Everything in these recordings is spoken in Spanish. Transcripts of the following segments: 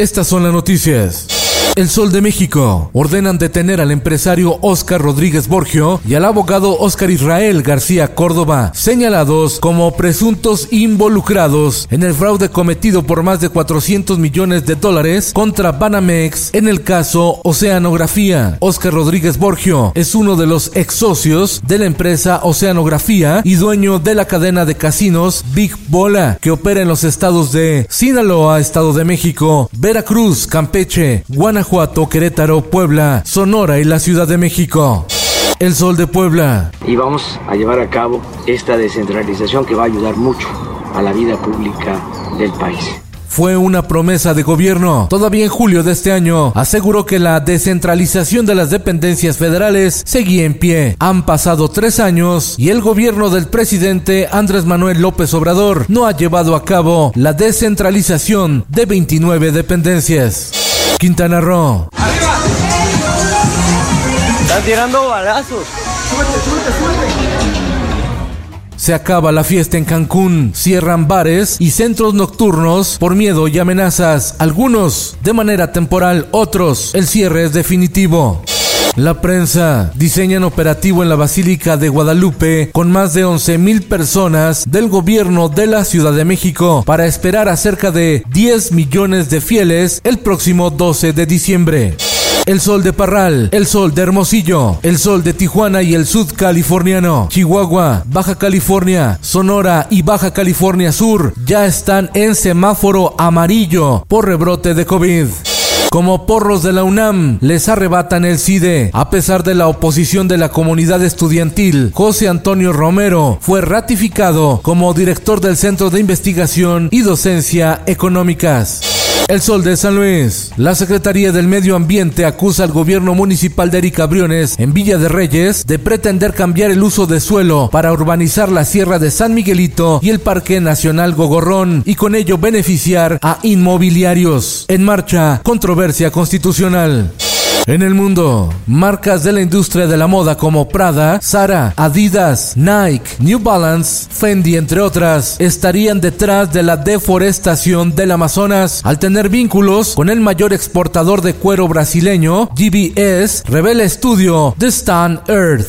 Estas son las noticias. El Sol de México. Ordenan detener al empresario Oscar Rodríguez Borgio y al abogado Oscar Israel García Córdoba, señalados como presuntos involucrados en el fraude cometido por más de 400 millones de dólares contra Banamex en el caso Oceanografía. Oscar Rodríguez Borgio es uno de los ex socios de la empresa Oceanografía y dueño de la cadena de casinos Big Bola, que opera en los estados de Sinaloa, Estado de México, Veracruz, Campeche, Guanajuato, Querétaro, Puebla, Sonora y la Ciudad de México. El Sol de Puebla. y vamos a llevar a cabo esta descentralización que va a ayudar mucho a la vida pública del país. Fue una promesa de gobierno. Todavía en julio de este año aseguró que la descentralización de las dependencias federales seguía en pie. Han pasado tres años y el gobierno del presidente Andrés Manuel López Obrador no ha llevado a cabo la descentralización de 29 dependencias. Quintana Roo. Están tirando balazos. Se acaba la fiesta en Cancún, cierran bares y centros nocturnos por miedo y amenazas, algunos de manera temporal, otros el cierre es definitivo. La prensa diseñan operativo en la Basílica de Guadalupe con más de 11 mil personas del gobierno de la Ciudad de México para esperar a cerca de 10 millones de fieles el próximo 12 de diciembre. El sol de Parral, el sol de Hermosillo, el sol de Tijuana y el sud californiano, Chihuahua, Baja California, Sonora y Baja California Sur ya están en semáforo amarillo por rebrote de COVID. Como porros de la UNAM, les arrebatan el CIDE. A pesar de la oposición de la comunidad estudiantil, José Antonio Romero fue ratificado como director del Centro de Investigación y Docencia Económicas. El Sol de San Luis. La Secretaría del Medio Ambiente acusa al gobierno municipal de Erika Briones en Villa de Reyes de pretender cambiar el uso de suelo para urbanizar la Sierra de San Miguelito y el Parque Nacional Gogorrón y con ello beneficiar a inmobiliarios. En marcha, controversia constitucional. En el mundo, marcas de la industria de la moda como Prada, Zara, Adidas, Nike, New Balance, Fendi, entre otras, estarían detrás de la deforestación del Amazonas al tener vínculos con el mayor exportador de cuero brasileño, GBS, revela estudio de Stan Earth.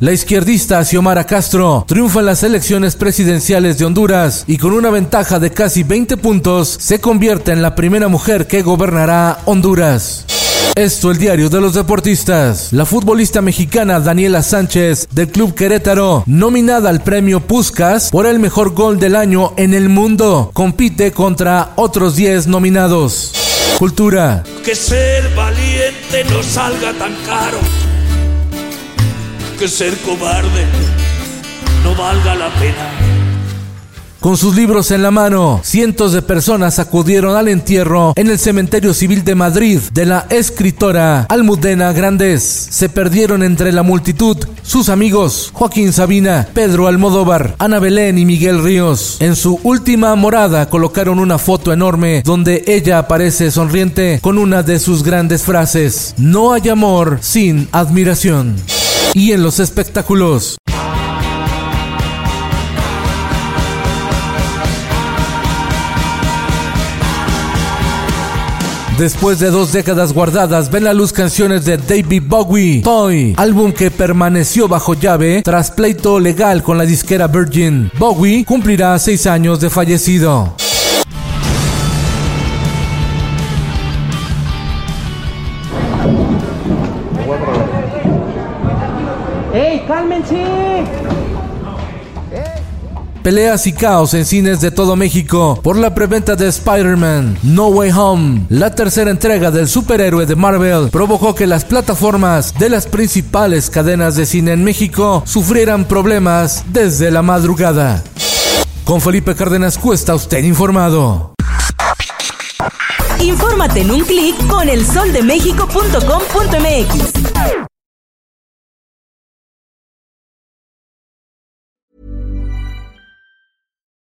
La izquierdista Xiomara Castro triunfa en las elecciones presidenciales de Honduras y con una ventaja de casi 20 puntos se convierte en la primera mujer que gobernará Honduras. Esto el diario de los deportistas. La futbolista mexicana Daniela Sánchez del Club Querétaro, nominada al premio Puskas por el mejor gol del año en el mundo, compite contra otros 10 nominados. Cultura. Que ser valiente no salga tan caro. Que ser cobarde no valga la pena. Con sus libros en la mano, cientos de personas acudieron al entierro en el cementerio civil de Madrid de la escritora Almudena Grandes. Se perdieron entre la multitud sus amigos Joaquín Sabina, Pedro Almodóvar, Ana Belén y Miguel Ríos. En su última morada colocaron una foto enorme donde ella aparece sonriente con una de sus grandes frases: No hay amor sin admiración. Y en los espectáculos, Después de dos décadas guardadas, ven la luz canciones de David Bowie, Toy, álbum que permaneció bajo llave tras pleito legal con la disquera Virgin. Bowie cumplirá seis años de fallecido. ¡Ey, cálmense! Peleas y caos en cines de todo México por la preventa de Spider-Man No Way Home. La tercera entrega del superhéroe de Marvel provocó que las plataformas de las principales cadenas de cine en México sufrieran problemas desde la madrugada. Con Felipe Cárdenas Cuesta, usted informado. Infórmate en un clic con elsoldemexico.com.mx.